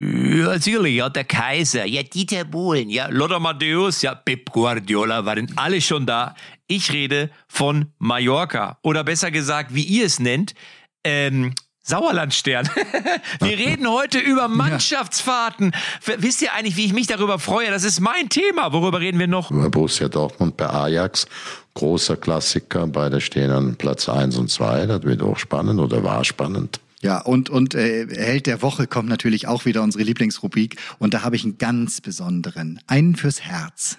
Ja, natürlich, ja, der Kaiser, ja, Dieter Bohlen, ja, Lothar Matthäus, ja, Pep Guardiola waren alle schon da. Ich rede von Mallorca. Oder besser gesagt, wie ihr es nennt, ähm, Sauerlandstern. Wir reden heute über Mannschaftsfahrten. Wisst ihr eigentlich, wie ich mich darüber freue? Das ist mein Thema. Worüber reden wir noch? Über Borussia Dortmund bei Ajax. Großer Klassiker. Beide stehen an Platz eins und zwei. Das wird auch spannend oder war spannend. Ja, und, und äh, Held der Woche kommt natürlich auch wieder unsere Lieblingsrubrik. Und da habe ich einen ganz besonderen. Einen fürs Herz.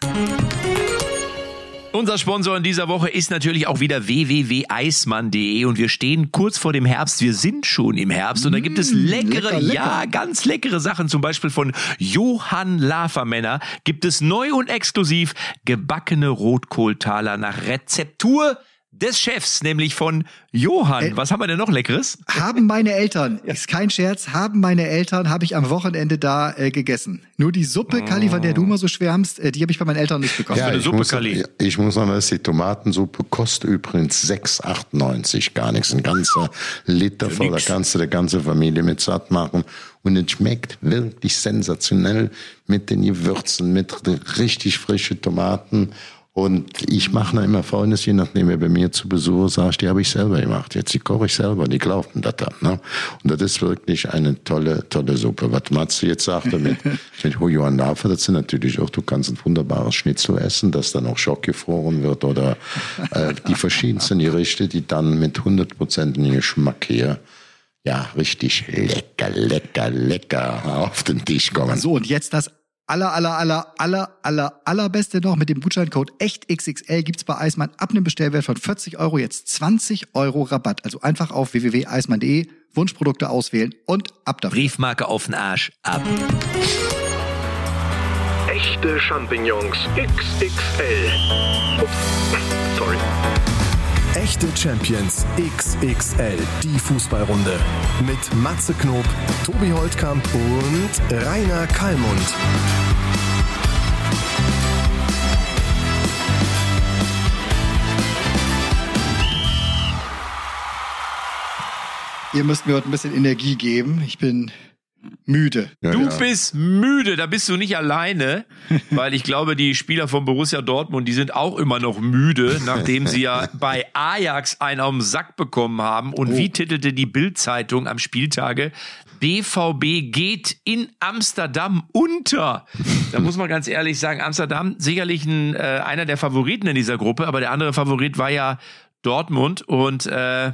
Unser Sponsor in dieser Woche ist natürlich auch wieder www.eismann.de und wir stehen kurz vor dem Herbst. Wir sind schon im Herbst und da gibt es leckere, lecker, lecker. ja, ganz leckere Sachen. Zum Beispiel von Johann Lafermänner gibt es neu und exklusiv gebackene Rotkohltaler nach Rezeptur des Chefs, nämlich von Johann. Äh, Was haben wir denn noch Leckeres? Haben meine Eltern, ist kein Scherz, haben meine Eltern, habe ich am Wochenende da äh, gegessen. Nur die Suppe, oh. Kali, von der du immer so schwärmst, äh, die habe ich bei meinen Eltern nicht bekommen. Ja, ich, Suppe, muss, Kali. ich muss sagen, dass die Tomatensuppe kostet übrigens 6,98, gar nichts. Ein ganzer Liter voll, da kannst du die ganze Familie mit satt machen. Und es schmeckt wirklich sensationell mit den Gewürzen, mit richtig frischen Tomaten und ich mache noch immer Folgendes, je nachdem, wer bei mir zu Besuch sagt, die habe ich selber gemacht. Jetzt die koche ich selber, die glauben das dann. Ne? Und das ist wirklich eine tolle, tolle Suppe. Was Matze jetzt sagte mit, mit Johann Lafer, das sind natürlich auch, du kannst ein wunderbares Schnitzel essen, das dann auch schockgefroren wird oder äh, die verschiedensten Gerichte, die dann mit hundertprozentigem Geschmack hier ja, richtig lecker, lecker, lecker auf den Tisch kommen. So, und jetzt das aller, aller, aller, aller, aller, allerbeste noch mit dem Gutscheincode EchtXXL gibt's bei Eismann ab einem Bestellwert von 40 Euro jetzt 20 Euro Rabatt. Also einfach auf www.eismann.de Wunschprodukte auswählen und ab dafür. Briefmarke auf den Arsch, ab. Echte Champignons XXL. Ups. Echte Champions XXL, die Fußballrunde. Mit Matze Knob, Tobi Holtkamp und Rainer Kallmund. Ihr müsst mir heute ein bisschen Energie geben. Ich bin müde. Ja, du ja. bist müde, da bist du nicht alleine, weil ich glaube, die Spieler von Borussia Dortmund, die sind auch immer noch müde, nachdem sie ja bei Ajax einen auf den Sack bekommen haben. Und oh. wie titelte die Bild-Zeitung am Spieltage? BVB geht in Amsterdam unter. Da muss man ganz ehrlich sagen, Amsterdam sicherlich ein, äh, einer der Favoriten in dieser Gruppe, aber der andere Favorit war ja Dortmund und äh,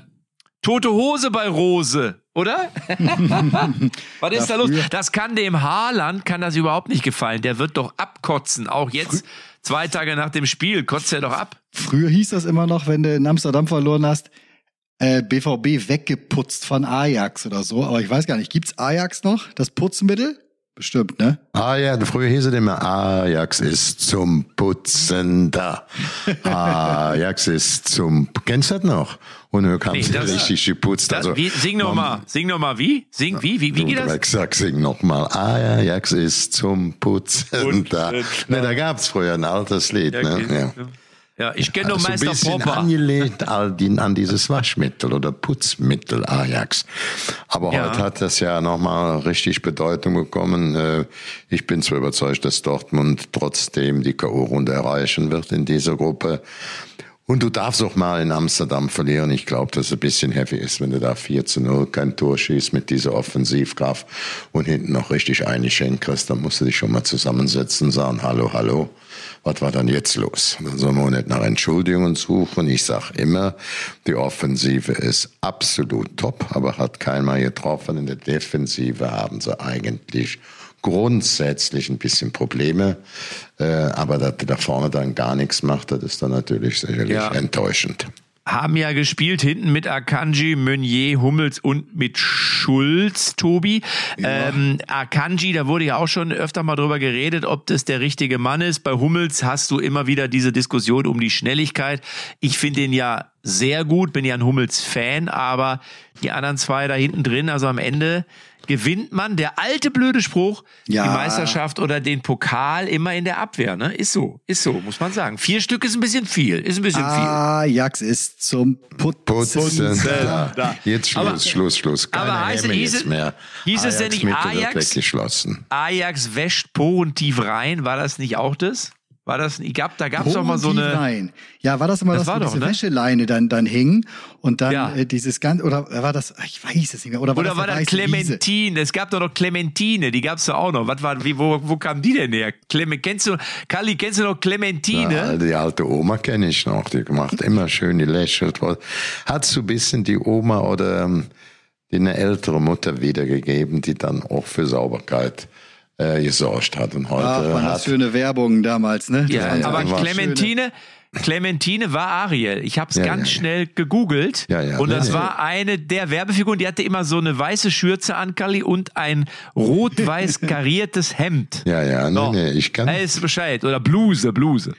tote Hose bei Rose oder? Was ist da los? Das kann dem Haarland, kann das überhaupt nicht gefallen. Der wird doch abkotzen. Auch jetzt, zwei Tage nach dem Spiel, kotzt er doch ab. Früher hieß das immer noch, wenn du in Amsterdam verloren hast, äh, BVB weggeputzt von Ajax oder so. Aber ich weiß gar nicht, gibt's Ajax noch, das Putzmittel? Bestimmt, ne? Ah ja, früher hieß es immer, Ajax ist zum Putzen da. Ajax ist zum, kennst du das noch? Und du kannst nee, richtig geputzt. Das, also, wie, sing nochmal, sing nochmal, wie? Sing, wie, wie, wie geht das? Ich sag, sing nochmal, Ajax ist zum Putzen Und, da. Äh, ne, da gab's früher ein altes Lied, ja, ne? Okay. Ja. Ja, ich kenne nur also Meister ein Popper. angelegt an dieses Waschmittel oder Putzmittel Ajax. Aber ja. heute hat das ja nochmal richtig Bedeutung bekommen. Äh, ich bin zwar überzeugt, dass Dortmund trotzdem die K.O.-Runde erreichen wird in dieser Gruppe. Und du darfst auch mal in Amsterdam verlieren. Ich glaube, dass es ein bisschen heavy ist, wenn du da 4 zu 0 kein Tor schießt mit dieser Offensivkraft und hinten noch richtig einschenkst, dann musst du dich schon mal zusammensetzen und sagen, hallo, hallo, was war dann jetzt los? Dann sollen wir nicht nach Entschuldigungen suchen. Ich sag immer, die Offensive ist absolut top, aber hat keiner getroffen. In der Defensive haben sie eigentlich grundsätzlich ein bisschen Probleme. Äh, aber dass da vorne dann gar nichts macht, das ist dann natürlich sicherlich ja. enttäuschend haben ja gespielt hinten mit Akanji, Meunier, Hummels und mit Schulz, Tobi. Ja. Ähm, Akanji, da wurde ja auch schon öfter mal drüber geredet, ob das der richtige Mann ist. Bei Hummels hast du immer wieder diese Diskussion um die Schnelligkeit. Ich finde ihn ja sehr gut, bin ja ein Hummels-Fan, aber die anderen zwei da hinten drin, also am Ende, gewinnt man, der alte blöde Spruch, Ja. die Meisterschaft oder den Pokal immer in der Abwehr, ne? Ist so, ist so, muss man sagen. Vier Stück ist ein bisschen viel, ist ein bisschen Ah. Ajax ist zum Putzen. Putzen. Da. Ja. Jetzt Schluss, Aber- Schluss, Schluss. Keine aber heißt- hieß jetzt es- mehr. hieß es denn nicht Ajax? weggeschlossen. viel. Ajax wäscht porentief rein, war das nicht auch das? War das, ich gab, da gab's doch mal so eine, Rein. Ja, war das immer, Das dass war wo doch, diese ne? Wäscheleine dann, dann hing und dann Ja. äh, dieses ganze, oder war das, ich weiß es nicht mehr, oder war oder das war das? Clementine? Es gab doch noch Clementine, die gab's doch auch noch. Was war, wie, wo, wo kam die denn her? Clem, kennst du, Kali, kennst du noch Clementine? Ja, die alte Oma kenne ich noch, die macht immer schön, die lächelt. Hat so ein bisschen die Oma oder ähm, die eine ältere Mutter wiedergegeben, die dann auch für Sauberkeit äh, gesorgt hat. Und heute Ach, war hat das für eine Werbung damals, ne? Ja, so aber Clementine, Clementine war Ariel. Ich habe es Ja, ganz ja. schnell gegoogelt Ja, ja, und das war eine der Werbefiguren, die hatte immer so eine weiße Schürze an, Kali, und ein rot-weiß kariertes Hemd. Ja, ja, nee, So. nee, ich kann. Weiß Bescheid. Oder Bluse, Bluse.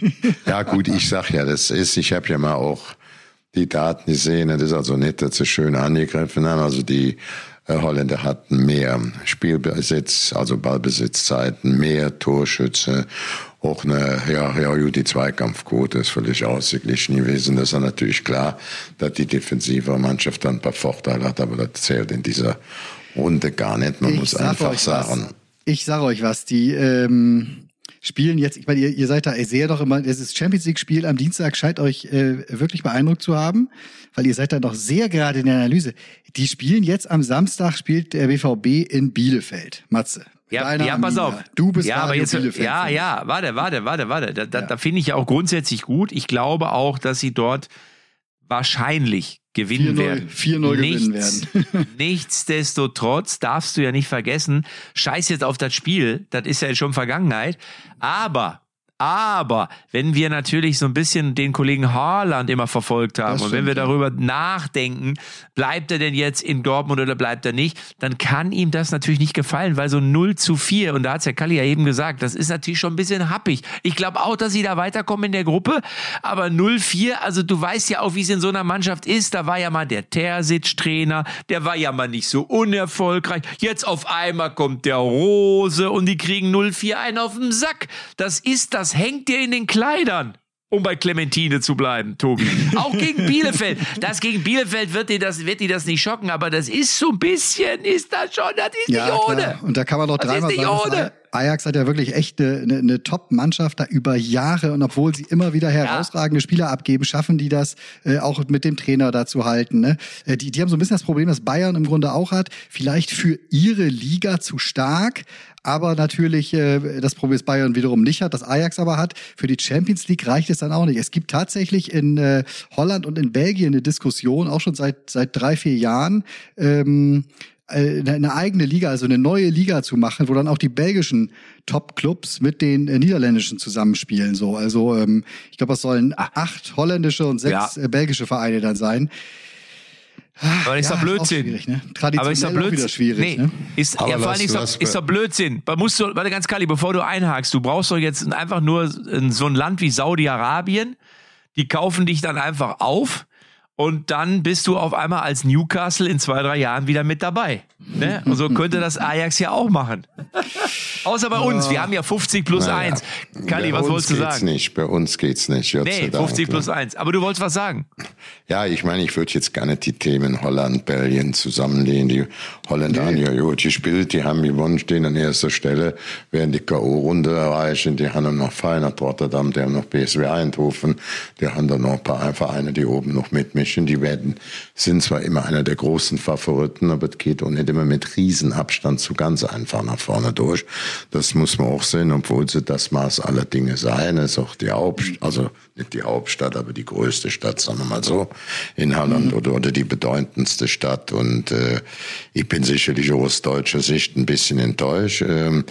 Ja, gut, ich sag ja, das ist, ich habe ja mal auch die Daten gesehen. Das ist also nicht, dass sie schön angegriffen haben. Also die Holländer hatten mehr Spielbesitz, also Ballbesitzzeiten, mehr Torschütze. Auch eine, ja, ja, gut, die Zweikampfquote ist völlig ausgeglichen gewesen. Das ist natürlich klar, dass die defensive Mannschaft dann ein paar Vorteile hat, aber das zählt in dieser Runde gar nicht. Man muss sag einfach sagen. Was. Ich sage euch was, die ähm, spielen jetzt, ich meine, ihr, ihr seid da, ich sehe doch immer, das Champions League-Spiel am Dienstag scheint euch äh, wirklich beeindruckt zu haben, weil ihr seid da noch sehr gerade in der Analyse. Die spielen jetzt am Samstag, spielt der BVB in Bielefeld. Matze. Ja, Deine ja, pass auf. Du bist ja, aber jetzt, Bielefeld. ja, ja, warte, warte, warte, warte. Da, da, da finde ich ja auch grundsätzlich gut. Ich glaube auch, dass sie dort wahrscheinlich gewinnen 4-0 werden. 4-0 gewinnen Nichts- Nichtsdestotrotz darfst du ja nicht vergessen, scheiß jetzt auf das Spiel, das ist ja schon Vergangenheit. Aber, aber, wenn wir natürlich so ein bisschen den Kollegen Haaland immer verfolgt haben Das und wenn wir darüber nachdenken, bleibt er denn jetzt in Dortmund oder bleibt er nicht, dann kann ihm das natürlich nicht gefallen, weil so 0 zu 4, und da hat's ja Kalli ja eben gesagt, das ist natürlich schon ein bisschen happig. Ich glaube auch, dass sie da weiterkommen in der Gruppe, aber 0-4, also du weißt ja auch, wie es in so einer Mannschaft ist, da war ja mal der Terzic-Trainer, der war ja mal nicht so unerfolgreich, jetzt auf einmal kommt der Rose und die kriegen 0-4 einen auf den Sack. Das ist, das hängt dir in den Kleidern um bei Clementine zu bleiben, Tobi. Auch gegen Bielefeld. Das gegen Bielefeld wird die das, wird die das nicht schocken, aber das ist so ein bisschen, ist das schon, das ist Ja, nicht ohne. klar. Und da kann man doch dreimal sagen, ohne. Ajax hat ja wirklich echt eine, eine, eine Top-Mannschaft da über Jahre und obwohl sie immer wieder herausragende Spieler abgeben, schaffen die das äh, auch mit dem Trainer da zu halten. Ne? Äh, die, die haben so ein bisschen das Problem, das Bayern im Grunde auch hat, vielleicht für ihre Liga zu stark, aber natürlich äh, das Problem ist Bayern wiederum nicht hat, das Ajax aber hat. Für die Champions League reicht es dann auch nicht. Es gibt tatsächlich in äh, Holland und in Belgien eine Diskussion, auch schon seit seit drei vier Jahren. Ähm, äh, eine eigene Liga, also eine neue Liga zu machen, wo dann auch die belgischen Top-Clubs mit den äh, niederländischen zusammenspielen. So, also ähm, ich glaube, es sollen acht holländische und sechs Ja. äh, belgische Vereine dann sein. Aber ist Ja, doch Blödsinn. schwierig, ne? Aber ist doch Blödsinn. wieder schwierig, nee, ne? Ist, Aber ja, vor allem ist, doch, ist doch Blödsinn. Man muss so, warte ganz Kali, bevor du einhakst, du brauchst doch jetzt einfach nur in so ein Land wie Saudi-Arabien, die kaufen dich dann einfach auf und dann bist du auf einmal als Newcastle in zwei, drei Jahren wieder mit dabei. Ne? Und so könnte das Ajax ja auch machen. Außer bei uns, wir haben ja 50 plus Naja, 1. Kali, bei was uns wolltest du geht's sagen? Nicht, bei uns geht's nicht. Gott Nee, Dank, 50 ne? plus 1. Aber du wolltest was sagen. Ja, ich meine, ich würde jetzt gar nicht die Themen Holland, Belgien zusammenlegen. Die Holländer haben ja gut gespielt, die haben gewonnen, stehen an erster Stelle, werden die K.O.-Runde erreichen. Die haben noch Feyenoord Rotterdam, die haben noch BSW Eindhoven, die haben dann noch ein paar Vereine, die oben noch mitmischen. Die werden, sind zwar immer einer der großen Favoriten, aber es geht auch nicht immer mit Riesenabstand so ganz einfach nach vorne durch. Das muss man auch sehen, obwohl sie das Maß aller Dinge seien. Es ist auch die Hauptstadt, also nicht die Hauptstadt, aber die größte Stadt, sagen wir mal so, in Holland oder, oder die bedeutendste Stadt. Und äh, ich bin sicherlich aus deutscher Sicht ein bisschen enttäuscht. Ähm,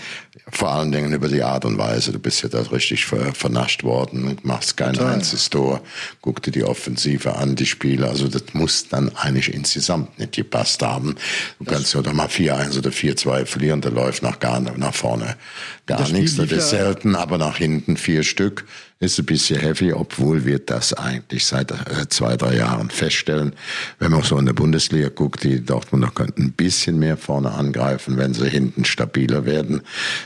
vor allen Dingen über die Art und Weise. Du bist ja da richtig ver vernascht worden, machst kein einziges Tor, guck dir die Offensive an, die Spiele. Also das muss dann eigentlich insgesamt nicht gepasst haben. Du kannst ja doch mal 4-1 oder 4-2 verlieren, da läuft nach gar nach vorne gar Das Spiel nichts. Das ist ja- selten, aber nach hinten vier Stück ist ein bisschen heavy, obwohl wir das eigentlich seit äh, zwei, drei Jahren feststellen. Wenn man so in der Bundesliga guckt, die Dortmunder könnten ein bisschen mehr vorne angreifen, wenn sie hinten stabiler werden.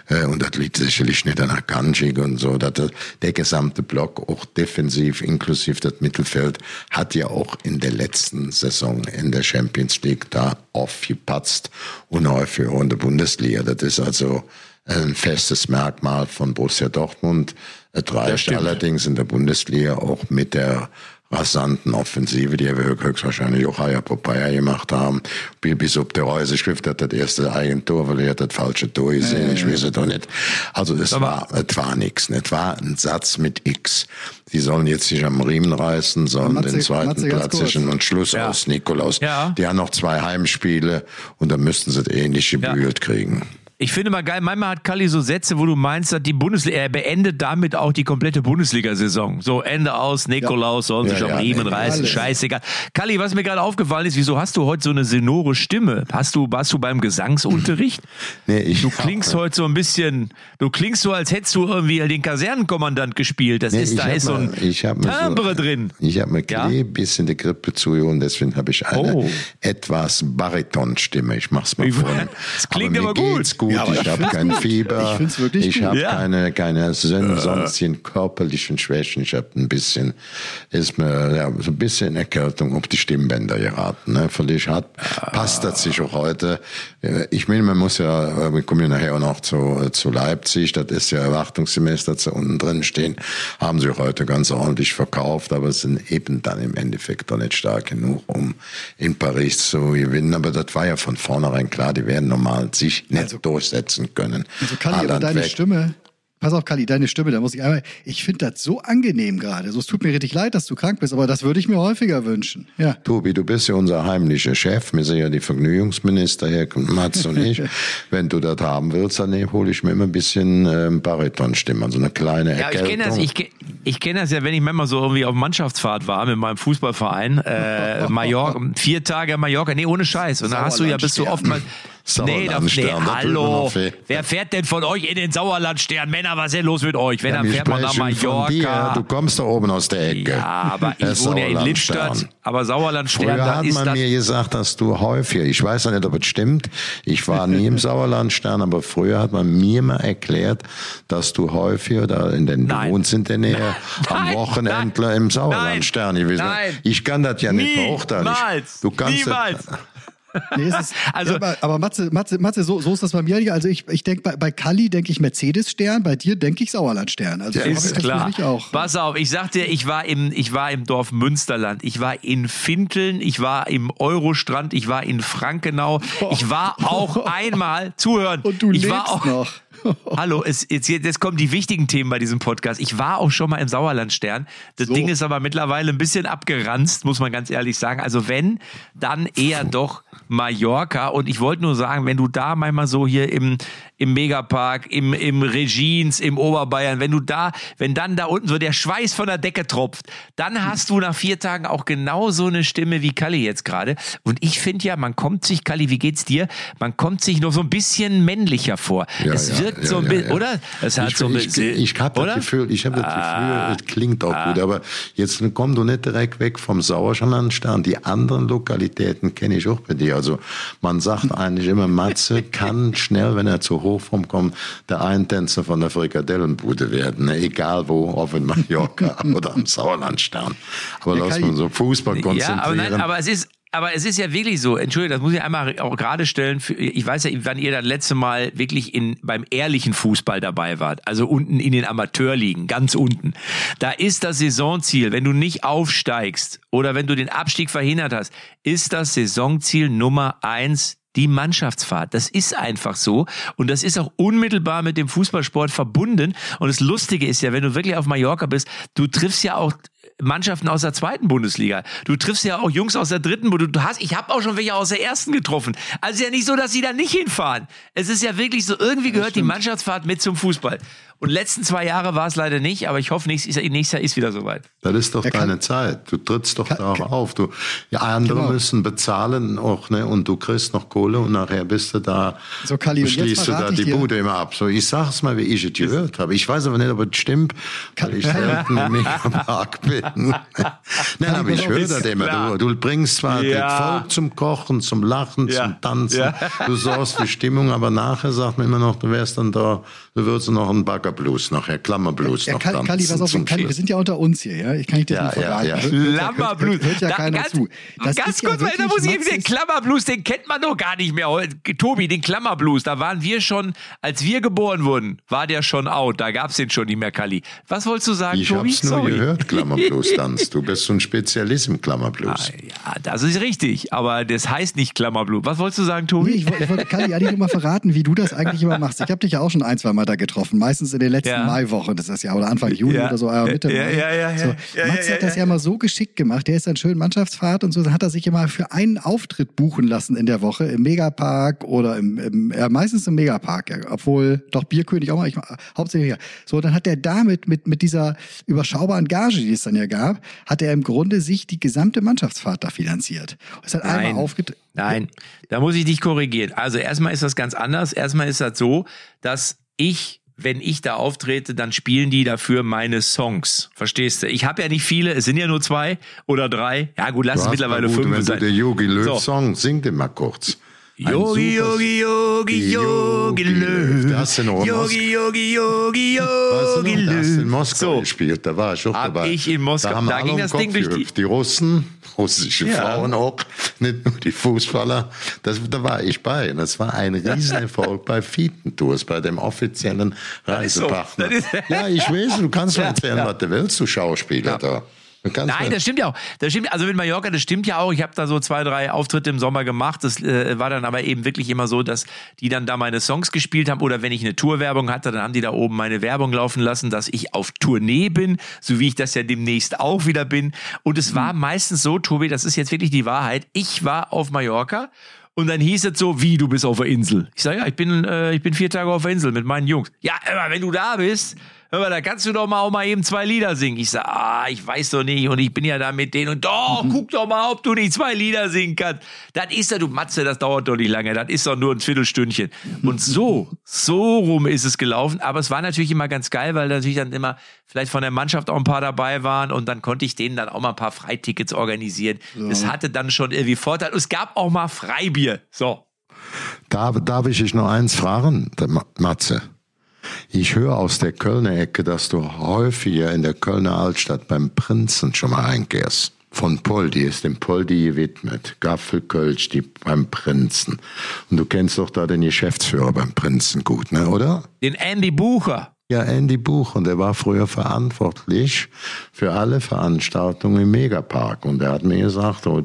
Äh, und das liegt sicherlich nicht an Akanjik und so. Dass der gesamte Block, auch defensiv, inklusive das Mittelfeld, hat ja auch in der letzten Saison in der Champions League da aufgepatzt und häufig auch in der Bundesliga. Das ist also ein festes Merkmal von Borussia Dortmund. Es reicht allerdings in der Bundesliga auch mit der rasanten Offensive, die wir höchstwahrscheinlich auch Haya Popeye gemacht haben. Bis ob der Reuse Schrift hat das erste Eigentor, weil er hat das falsche Tor gesehen. Ich weiß es doch nicht. Also es war, es war nichts. Es war ein Satz mit X. Die sollen jetzt sich am Riemen reißen, sollen Matze, den zweiten Matze Platz sichern und Schluss ja. aus Nikolaus. Ja. Die haben noch zwei Heimspiele und dann müssten sie es ähnlich gebühlt ja. kriegen. Ich finde mal geil, manchmal hat Kalli so Sätze, wo du meinst, dass die Bundesliga, er beendet damit auch die komplette Bundesliga-Saison. So, Ende aus, Nikolaus sollen sich ja, am Riemen nee, reißen, scheißegal. Kalli, was mir gerade aufgefallen ist, wieso hast du heute so eine sonore Stimme? Hast du, warst du beim Gesangsunterricht? nee, ich Du klingst hab, heute so ein bisschen, du klingst so, als hättest du irgendwie den Kasernenkommandant gespielt. Das nee, ist, da ist so ein Timbre so, drin. Ich habe mir ja? ein bisschen die Grippe zu und deswegen habe ich eine oh. etwas Baritonstimme. Ich mach's mal vor. das klingt aber, aber gut gut, ja, ich habe kein gut. Fieber, ich, ich habe ja. keine, keine sonstigen körperlichen Schwächen. Ich habe ein bisschen, ist mir ja, so ein bisschen Erkältung auf die Stimmbänder geraten. Ne? Vielleicht hat, passt das sich auch heute. Ich meine, man muss ja, wir kommen ja nachher auch noch zu, zu Leipzig, das ist ja Erwartungssemester, zu unten drin stehen, haben sie heute ganz ordentlich verkauft, aber sind eben dann im Endeffekt doch nicht stark genug, um in Paris zu gewinnen. Aber das war ja von vornherein klar, die werden normal sich nicht also, durchsetzen können. Also Kalli, aber deine weg. Stimme, pass auf Kalli, deine Stimme, da muss ich einmal, ich finde das so angenehm gerade. So, es tut mir richtig leid, dass du krank bist, aber das würde ich mir häufiger wünschen. Ja. Tobi, du bist ja unser heimlicher Chef, wir sind ja die Vergnügungsminister, Herr Mats und ich. Wenn du das haben willst, dann hole ich mir immer ein bisschen ähm, Baritonstimme, also eine kleine Ja, ich kenne das, ich, ich kenne das ja, wenn ich manchmal so irgendwie auf Mannschaftsfahrt war mit meinem Fußballverein, äh, Mallorca, vier Tage Mallorca, nee, ohne Scheiß. Und da hast du ja, bist du oftmals, Nee, das, nee, hallo. Wer fährt denn von euch in den Sauerlandstern? Männer, was ist denn los mit euch? Wenn, ja, dann fährt man nach Mallorca. Du kommst da oben aus der Ecke. Ja, aber ich wohne ja in Lippstadt. Aber Sauerlandstern, Früher da hat man mir gesagt, dass du häufiger, ich weiß ja nicht, ob es stimmt, ich war nie im Sauerlandstern, aber früher hat man mir mal erklärt, dass du häufiger da in den, du wohnst in der Nähe, am Wochenende im Sauerlandstern gewesen. Nein, ich kann das ja nicht beurteilen. Niemals, du kannst niemals. Das, Nee, ist, also, ja, aber, aber Matze, Matze, Matze so, so ist das bei mir. Also ich, ich denke, bei, bei Kali denke ich Mercedes-Stern, bei dir denke ich Sauerland-Stern. Also ja, ist klar. Auch. Pass auf, ich sag dir, ich war, im, ich war im Dorf Münsterland, ich war in Finteln, ich war im Eurostrand, ich war in Frankenau, ich war auch einmal, zuhören, Und du ich war auch, noch. Hallo, es, jetzt, jetzt kommen die wichtigen Themen bei diesem Podcast. Ich war auch schon mal im Sauerlandstern. Das so. Ding ist aber mittlerweile ein bisschen abgeranzt, muss man ganz ehrlich sagen. Also wenn, dann eher doch Mallorca. Und ich wollte nur sagen, wenn du da manchmal so hier im, im Megapark, im, im Regins, im Oberbayern, wenn du da, wenn dann da unten so der Schweiß von der Decke tropft, dann hast du nach vier Tagen auch genau so eine Stimme wie Kalli jetzt gerade. Und ich finde ja, man kommt sich, Kalli, wie geht's dir? Man kommt sich noch so ein bisschen männlicher vor. Ja, es ja, wirkt ja, so ein bisschen, oder? Es hat ich, so ein bisschen, ich, ich habe das Gefühl, ich habe das ah, Gefühl, es klingt auch ah, gut, aber jetzt komm du nicht direkt weg vom Sauerschanlandstern. Die anderen Lokalitäten kenne ich auch bei dir. Also man sagt eigentlich immer, Matze kann schnell, wenn er zu Hochform kommt, der Eintänzer von der Frikadellenbude werden. Ne? Egal wo, ob in Mallorca oder am Sauerlandstern. Aber lass mal so Fußball konzentrieren. Ja, aber, nein, aber es ist, aber es ist ja wirklich so, Entschuldigung, das muss ich einmal auch gerade stellen. Ich weiß ja, wann ihr das letzte Mal wirklich in, beim ehrlichen Fußball dabei wart. Also unten in den Amateurligen, ganz unten. Da ist das Saisonziel, wenn du nicht aufsteigst oder wenn du den Abstieg verhindert hast, ist das Saisonziel Nummer eins die Mannschaftsfahrt. Das ist einfach so. Und das ist auch unmittelbar mit dem Fußballsport verbunden. Und das Lustige ist ja, wenn du wirklich auf Mallorca bist, du triffst ja auch Mannschaften aus der zweiten Bundesliga. Du triffst ja auch Jungs aus der dritten, wo du, du hast, ich habe auch schon welche aus der ersten getroffen. Also ja nicht so, dass sie da nicht hinfahren. Es ist ja wirklich so, irgendwie gehört die Mannschaftsfahrt mit zum Fußball. Und letzten zwei Jahre war es leider nicht, aber ich hoffe, nächstes, nächstes Jahr ist wieder soweit. Das ist doch Ja, kann- deine Zeit. Du trittst doch Kann- darauf kann- auf. Du, ja, andere Genau. müssen bezahlen auch, ne? Und du kriegst noch Kohle und nachher bist du da, So, Kalli, und jetzt schließt du da die dir- Bude immer ab. So, ich sag's mal, wie ich es gehört habe. Ich weiß aber nicht, ob es stimmt, weil ich selten im Megapark bin. Nein, aber ich höre das immer. Du, du bringst zwar Ja. das Volk zum Kochen, zum Lachen, Ja. zum Tanzen. Ja. Du sorgst für Stimmung, aber nachher sagt man immer noch, du wärst dann da, du würdest noch einen Baggerblues nachher, Klammerblues Ja, noch Kalli, tanzen. Kalli, pass auf, Kalli, wir sind ja unter uns hier, ja? Ich kann ich dir Ja, nicht ja, verraten. ja. Hört- hört- Klammerblues. Hört, hört ja Da- keiner ganz, zu. Das ganz ist ja kurz mal, da muss ich eben den Klammerblues, den kennt man doch gar nicht mehr. Tobi, den Klammerblues, da waren wir schon, als wir geboren wurden, war der schon out. Da gab's den schon nicht mehr, Kalli. Was wolltest du sagen, Ich Tobi? hab's nur Sorry. gehört, Klammerblues-Tanz. Du bist so ein Spezialist im Klammerblues. Ja, das ist richtig, aber das heißt nicht Klammerblues. Was wolltest du sagen, Tobi? Nee, ich wollte, ich wollte Kalli eigentlich nur mal verraten, wie du das eigentlich immer machst. Ich habe dich ja auch schon ein, zwei Mal da getroffen. Meistens in den letzten Ja. Maiwochen, das ist ja, oder Anfang Juni Ja. oder so, äh, Mitte Ja, Mai. ja, ja, ja. So, Ja, Max ja, hat ja, das ja mal so geschickt gemacht. Der ist dann schön Mannschaftsfahrt und so, dann hat er sich immer für einen Auftritt buchen lassen in der Woche im Megapark oder im, im ja, meistens im Megapark, ja, obwohl doch Bierkönig auch mal, ich, hauptsächlich hier. So, dann hat er damit mit, mit dieser überschaubaren Gage, die es dann ja gab, hat er im Grunde sich die gesamte Mannschaftsfahrt da finanziert. Es hat einmal aufgetreten. Nein, da muss ich dich korrigieren. Also erstmal ist das ganz anders. Erstmal ist das so, dass ich wenn ich da auftrete, dann spielen die dafür meine Songs. Verstehst du? Ich habe ja nicht viele, es sind ja nur zwei oder drei. Ja gut, lass Du es mittlerweile gut, fünf Wenn du sein. der Yogi Löw So. Song, sing den mal kurz. Yogi, Yogi, Yogi, Yogi Löw. Da hast du noch in Moskau- Yogi, Yogi, Yogi, Yogi noch, da hast du in Löw. Moskau So. gespielt, da war ich auch Hab dabei. ich in Moskau. Da, haben Da alle ging das den Ding Kopf durch die- die Russen, russische Ja. Frauen auch, nicht nur die Fußballer. Das, da war ich bei. Und das war ein Riesenerfolg bei Fietentours, bei dem offiziellen so. Reisepartner. Ist- ja, ich weiß, du kannst mir Ja, erzählen, ja. was du willst, du Schauspieler da. Kannst Nein, das stimmt ja auch. Das stimmt, also mit Mallorca, das stimmt ja auch. Ich habe da so zwei, drei Auftritte im Sommer gemacht. Das äh, war dann aber eben wirklich immer so, dass die dann da meine Songs gespielt haben oder wenn ich eine Tourwerbung hatte, dann haben die da oben meine Werbung laufen lassen, dass ich auf Tournee bin, so wie ich das ja demnächst auch wieder bin. Und es war meistens so, Tobi, das ist jetzt wirklich die Wahrheit. Ich war auf Mallorca und dann hieß es so, wie, du bist auf der Insel. Ich sage, ja, ich bin, äh, ich bin vier Tage auf der Insel mit meinen Jungs. Ja, aber wenn du da bist, hör mal, da kannst du doch mal auch mal eben zwei Lieder singen. Ich sage, ah, ich weiß doch nicht und ich bin ja da mit denen und doch, guck doch mal, ob du nicht zwei Lieder singen kannst. Das ist ja, du Matze, das dauert doch nicht lange, das ist doch nur ein Viertelstündchen. Und so, so rum ist es gelaufen, aber es war natürlich immer ganz geil, weil natürlich dann immer vielleicht von der Mannschaft auch ein paar dabei waren und dann konnte ich denen dann auch mal ein paar Freitickets organisieren. Das hatte dann schon irgendwie Vorteil. Und es gab auch mal Freibier. So. Darf, darf ich dich noch eins fragen, Matze? Ich höre aus der Kölner Ecke, dass du häufiger in der Kölner Altstadt beim Prinzen schon mal einkehrst. Von Poldi ist dem Poldi gewidmet. Gaffelkölsch, die beim Prinzen. Und du kennst doch da den Geschäftsführer beim Prinzen gut, ne, oder? Den Andy Bucher. Ja, Andy Buch und der war früher verantwortlich für alle Veranstaltungen im Megapark. Und er hat mir gesagt, du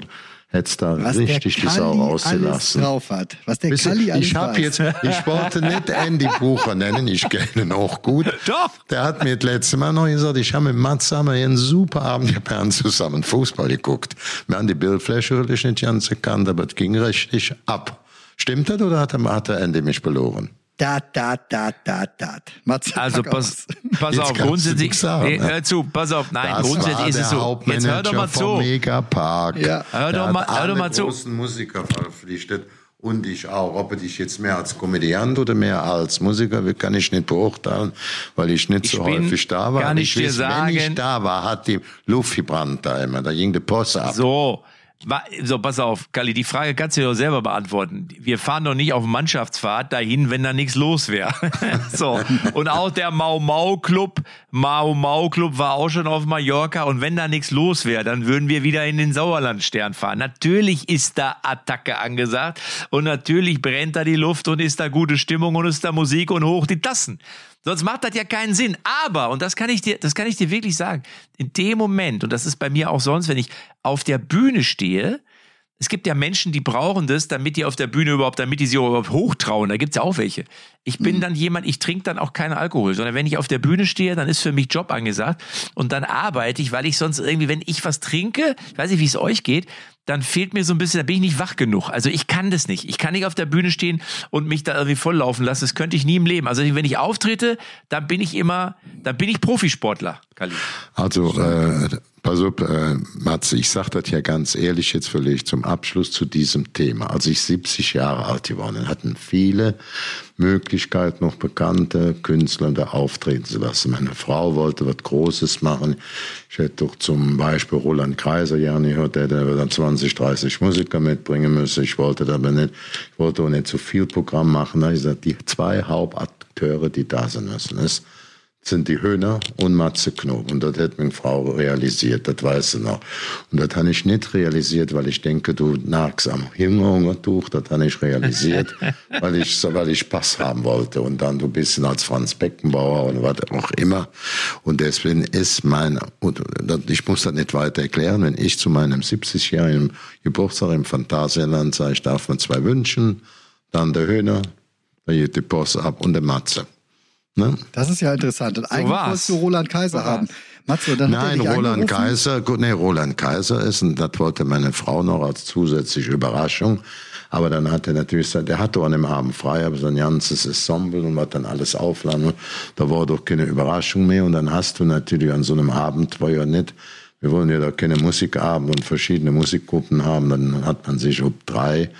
hättest da Was richtig die Sau rausgelassen. drauf hat. Was der ihr, Kalli alles ich habe weiß. jetzt, ich wollte nicht Andy Bucher nennen, ich kenne ihn auch gut. Doch. Der hat mir das letzte Mal noch gesagt, ich habe mit Mats hier einen super Abend, wir haben zusammen Fußball geguckt. Wir haben die Bildfläche natürlich nicht ganz erkannt, aber es ging richtig ab. Stimmt das oder hat er, hat der Andy mich verloren? Dat, dat, dat, dat, dat. Matze, Also pass, pass auf, grundsätzlich, sagen, nee, ne? hör zu, pass auf, nein, Das grundsätzlich ist es so. Jetzt hör doch mal zu. Megapark. Ja. Hör doch mal- hör doch mal zu. großen Musiker verpflichtet. Und ich auch. Ob ich jetzt mehr als Komödiant oder mehr als Musiker, will, kann ich nicht beurteilen, weil ich nicht Ich so häufig da war. kann Aber ich dir weiß, Wenn sagen- ich da war, hat die Luft gebrannt da immer. Da ging die Posse ab. So, so, pass auf, Kalli, die Frage kannst du dir doch selber beantworten. Wir fahren doch nicht auf Mannschaftsfahrt dahin, wenn da nichts los wäre. so. Und auch der Mau Mau Club, Mau Mau Club war auch schon auf Mallorca und wenn da nichts los wäre, dann würden wir wieder in den Sauerlandstern fahren. Natürlich ist da Attacke angesagt und natürlich brennt da die Luft und ist da gute Stimmung und ist da Musik und hoch die Tassen. Sonst macht das ja keinen Sinn. Aber, und das kann ich dir, das kann ich dir wirklich sagen, in dem Moment, und das ist bei mir auch sonst, wenn ich auf der Bühne stehe, es gibt ja Menschen, die brauchen das, damit die auf der Bühne überhaupt, damit die sich überhaupt hochtrauen. Da gibt's ja auch welche. Ich bin mhm. dann jemand, ich trinke dann auch keinen Alkohol, sondern wenn ich auf der Bühne stehe, dann ist für mich Job angesagt. Und dann arbeite ich, weil ich sonst irgendwie, wenn ich was trinke, ich weiß nicht, wie es euch geht, dann fehlt mir so ein bisschen, da bin ich nicht wach genug. Also ich kann das nicht. Ich kann nicht auf der Bühne stehen und mich da irgendwie volllaufen lassen. Das könnte ich nie im Leben. Also wenn ich auftrete, dann bin ich immer, dann bin ich Profisportler, Kali. Also äh, Pass auf, äh, Matze, ich sage das ja ganz ehrlich jetzt vielleicht zum Abschluss zu diesem Thema. Als ich 70 Jahre alt geworden hatten viele Möglichkeiten, noch bekannte Künstler da auftreten zu lassen. Meine Frau wollte was Großes machen. Ich hätte doch zum Beispiel Roland Kaiser gerne gehört, der, der dann 20, 30 Musiker mitbringen müssen. Ich wollte aber nicht, ich wollte auch nicht zu viel Programm machen. Da ich gesagt, die zwei Hauptakteure, die da sein müssen, ist sind die Höhner und Matze Knob. Und das hat meine Frau realisiert, das weiß sie noch. Und das habe ich nicht realisiert, weil ich denke, du nagst am Hungertuch, das habe ich realisiert, weil ich, weil ich Spaß haben wollte. Und dann du bist als Franz Beckenbauer und was auch immer. Und deswegen ist mein, und ich muss das nicht weiter erklären, wenn ich zu meinem 70-jährigen Geburtstag im Phantasialand sage, ich darf mir zwei wünschen, dann der Höhner, dann geht die Post ab und der Matze. Ne? Das ist ja interessant. Und so eigentlich war's. wolltest du Roland Kaiser so haben. Matze, dann Nein, Roland Kaiser, gut, nee, Roland Kaiser ist, und das wollte meine Frau noch als zusätzliche Überraschung. Aber dann hat er natürlich, der hatte an dem Abend frei, aber so ein ganzes Ensemble und was dann alles aufladen. Da war doch keine Überraschung mehr. Und dann hast du natürlich an so einem Abend, war ja nicht, wir wollen ja da keine Musikabend und verschiedene Musikgruppen haben, dann hat man sich ob drei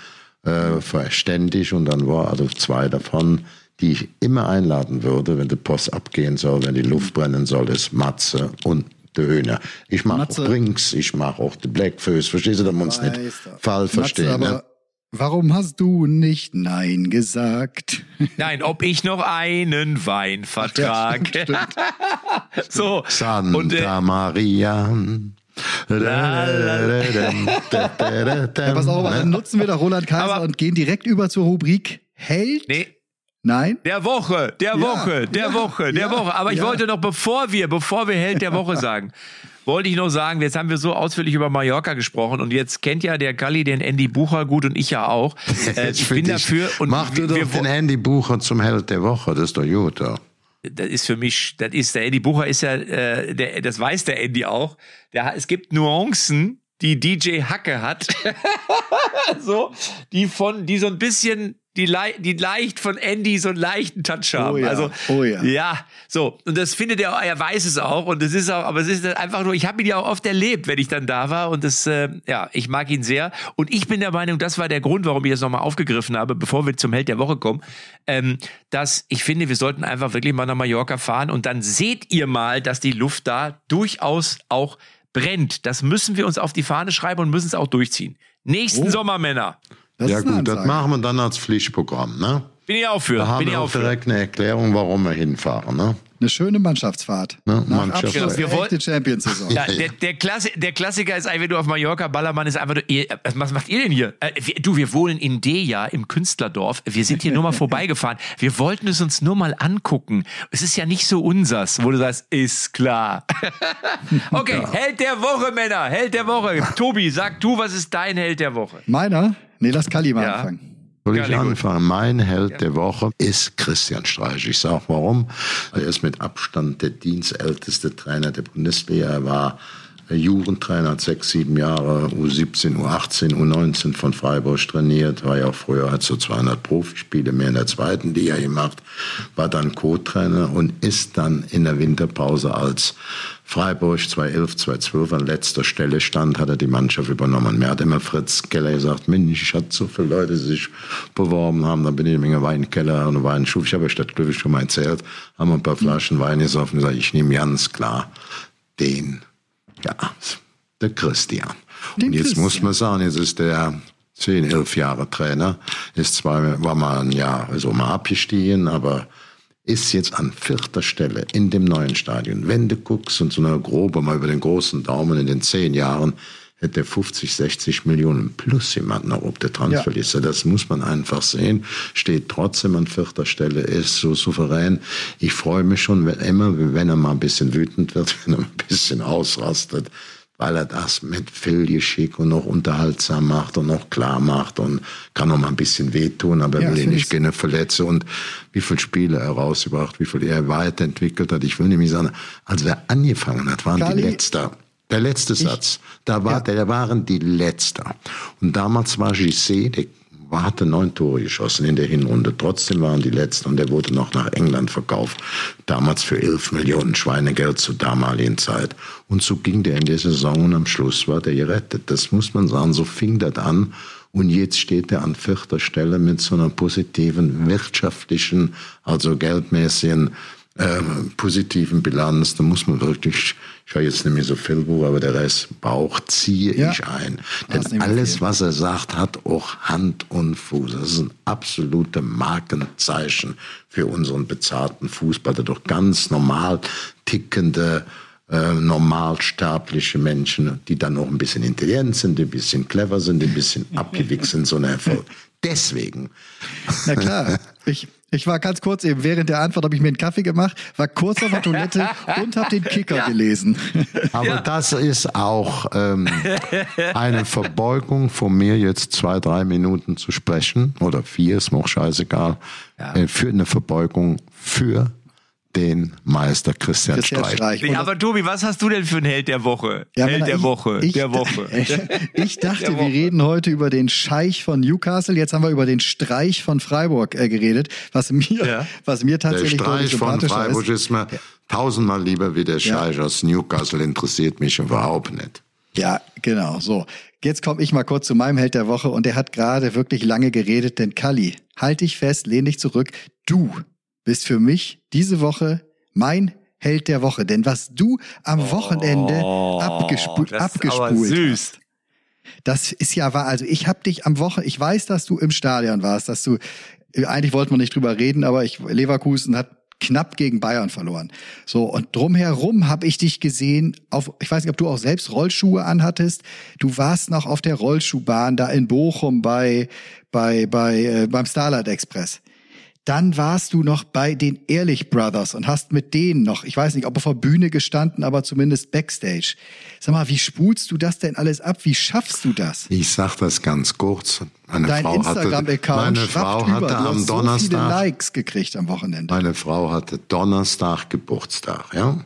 äh, verständigt und dann war also zwei davon die ich immer einladen würde, wenn die Post abgehen soll, wenn die Luft brennen soll, ist Matze und der Höhner. Ich mache auch Brinks, ich mache auch die Blackfoes. Verstehst du, dass wir uns nicht Fall verstehen. Matze, ne? Warum hast du nicht Nein gesagt? Nein, ob ich noch einen Weinvertrag. Ja, stimmt, stimmt. so. Santa und, äh, Maria. ja, pass auf, dann nutzen wir doch Roland Kaiser aber, und gehen direkt über zur Rubrik Held. Nee, Nein? Der Woche, der ja, Woche, der ja, Woche, der ja, Woche. Aber ich wollte noch, bevor wir, bevor wir Held der Woche sagen, wollte ich noch sagen, jetzt haben wir so ausführlich über Mallorca gesprochen und jetzt kennt ja der Galli den Andy Bucher gut und ich ja auch. Äh, ich bin dafür. Und Mach du doch den Andy Bucher zum Held der Woche, das ist doch gut. Das ist für mich, das ist, der Andy Bucher ist ja, äh, der, das weiß der Andy auch. Der, es gibt Nuancen, die DJ Hacke hat. so, die von, die so ein bisschen die, le die leicht von Andy so einen leichten Touch haben. Oh ja, also oh ja. ja, so und das findet er, er weiß es auch und es ist auch, aber es ist einfach nur, ich habe ihn ja auch oft erlebt, wenn ich dann da war und das, äh, ja, ich mag ihn sehr und ich bin der Meinung, das war der Grund, warum ich das nochmal aufgegriffen habe, bevor wir zum Held der Woche kommen, ähm, dass ich finde, wir sollten einfach wirklich mal nach Mallorca fahren und dann seht ihr mal, dass die Luft da durchaus auch brennt. Das müssen wir uns auf die Fahne schreiben und müssen es auch durchziehen. Nächsten oh. Sommer, Männer. Das ja gut, das machen wir dann als Pflichtprogramm, ne? Bin ich auch für. Da haben Bin wir auch direkt eine Erklärung, warum wir hinfahren, ne? Eine schöne Mannschaftsfahrt. Ne? Nach Mannschaftsfahrt. Abschluss wir wollten Champions-Saison. Ja, der, der, Klassi der, Klassiker ist eigentlich, wenn du auf Mallorca Ballermann ist einfach, ihr, was macht ihr denn hier? Äh, wir, du, wir wohnen in Deja im Künstlerdorf. Wir sind hier nur mal vorbeigefahren. Wir wollten es uns nur mal angucken. Es ist ja nicht so unsers, wo du sagst, ist klar. okay, ja. Held der Woche, Männer. Held der Woche. Tobi, sag du, was ist dein Held der Woche? Meiner? Nee, lass Kali mal ja. anfangen. Soll ich anfangen? Mein Held ja. der Woche ist Christian Streich. Ich sage warum. Er ist mit Abstand der dienstälteste Trainer der Bundesliga. Er war Jugendtrainer, hat sechs, sieben Jahre U17, U18, U19 von Freiburg trainiert, war ja auch früher, hat so 200 Profispiele mehr in der zweiten Liga gemacht, war dann Co-Trainer und ist dann in der Winterpause als Freiburg 2011, 2012 an letzter Stelle stand, hat er die Mannschaft übernommen. Mir hat immer Fritz Keller gesagt, Mensch, ich hatte so viele Leute, die sich beworben haben, dann bin ich in einen Weinkeller und Weinschuf. Ich habe statt glücklich schon mal erzählt, haben ein paar Flaschen Wein gesoffen und gesagt, ich nehme ganz klar den, ja, der Christian. Den und jetzt Christian. muss man sagen, jetzt ist der zehn, elf Jahre Trainer, ist zwar, war mal ein Jahr so mal abgestiegen, aber ist jetzt an vierter Stelle in dem neuen Stadion. Wenn du guckst und so eine grobe mal über den großen Daumen in den zehn Jahren, hätte er 50, 60 Millionen plus jemand noch auf der Transferliste. Ja. Das muss man einfach sehen. Steht trotzdem an vierter Stelle, ist so souverän. Ich freue mich schon wenn, immer, wenn er mal ein bisschen wütend wird, wenn er ein bisschen ausrastet weil er das mit viel Geschick und noch unterhaltsam macht und noch klar macht und kann noch mal ein bisschen wehtun, aber Ja, will ihn nicht gerne verletzen und wie viele Spiele er rausgebracht, wie viel er weiterentwickelt hat. Ich will nämlich sagen, als er angefangen hat, waren Kali, die Letzter. Der letzte Satz, da war, der waren die Letzter. Und damals war Gisset, der hatte neun Tore geschossen in der Hinrunde. Trotzdem waren die Letzten und der wurde noch nach England verkauft. Damals für 11 Millionen Schweinegeld zur damaligen Zeit. Und so ging der in der Saison und am Schluss war der gerettet. Das muss man sagen, so fing das an. Und jetzt steht er an vierter Stelle mit so einer positiven wirtschaftlichen, also geldmäßigen ähm, positiven Bilanz, da muss man wirklich, ich höre jetzt nicht mehr so viel Buch, aber der Rest Bauch ziehe Ja. ich ein. Denn alles, viel. was er sagt, hat auch Hand und Fuß. Das ist ein absolutes Markenzeichen für unseren bezahlten Fußball, der doch ganz normal tickende, äh, normalsterbliche Menschen, die dann auch ein bisschen intelligent sind, ein bisschen clever sind, ein bisschen abgewichst sind, so ein Erfolg. Deswegen Na klar. Ich, ich war ganz kurz eben, während der Antwort habe ich mir einen Kaffee gemacht, war kurz auf der Toilette und habe den Kicker gelesen. Aber das ist auch ähm, eine Verbeugung von mir, jetzt zwei, drei Minuten zu sprechen, oder vier, ist mir auch scheißegal, äh, für eine Verbeugung für den Meister Christian, Christian Streich. Streich. Aber Tobi, was hast du denn für einen Held der Woche? Ja, Held der ich- Woche, ich, der Woche. Ich dachte, Der wir Woche. reden heute über den Scheich von Newcastle. Jetzt haben wir über den Streich von Freiburg äh, geredet, was mir, Ja. was mir Der tatsächlich deutlich Streich von sympathischer Freiburg ist. ist mir tausendmal lieber wie der Scheich aus Newcastle, interessiert mich überhaupt nicht. Ja, genau, so. Jetzt komme ich mal kurz zu meinem Held der Woche und der hat gerade wirklich lange geredet, denn Kalli, halt dich fest, lehn dich zurück. Du bist für mich diese Woche mein Held der Woche, denn was du am Wochenende abgespu Oh, das ist aber abgespult süß. Das ist ja wahr. Also ich habe dich am Wochen, ich weiß, dass du im Stadion warst, dass du eigentlich wollten wir nicht drüber reden, aber ich Leverkusen hat knapp gegen Bayern verloren. So und drumherum habe ich dich gesehen auf ich weiß nicht, ob du auch selbst Rollschuhe anhattest. Du warst noch auf der Rollschuhbahn da in Bochum bei bei bei äh, beim Starlight Express. Dann warst du noch bei den Ehrlich Brothers und hast mit denen noch, ich weiß nicht, ob auf der Bühne gestanden, aber zumindest Backstage. Sag mal, wie spulst du das denn alles ab? Wie schaffst du das? Ich sag das ganz kurz. Meine Dein Frau Instagram-Account meine Frau über. hatte Du am hast so viele Donnerstag Likes gekriegt am Wochenende. Meine Frau hatte Donnerstag Geburtstag, ja.